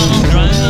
She's driving.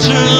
to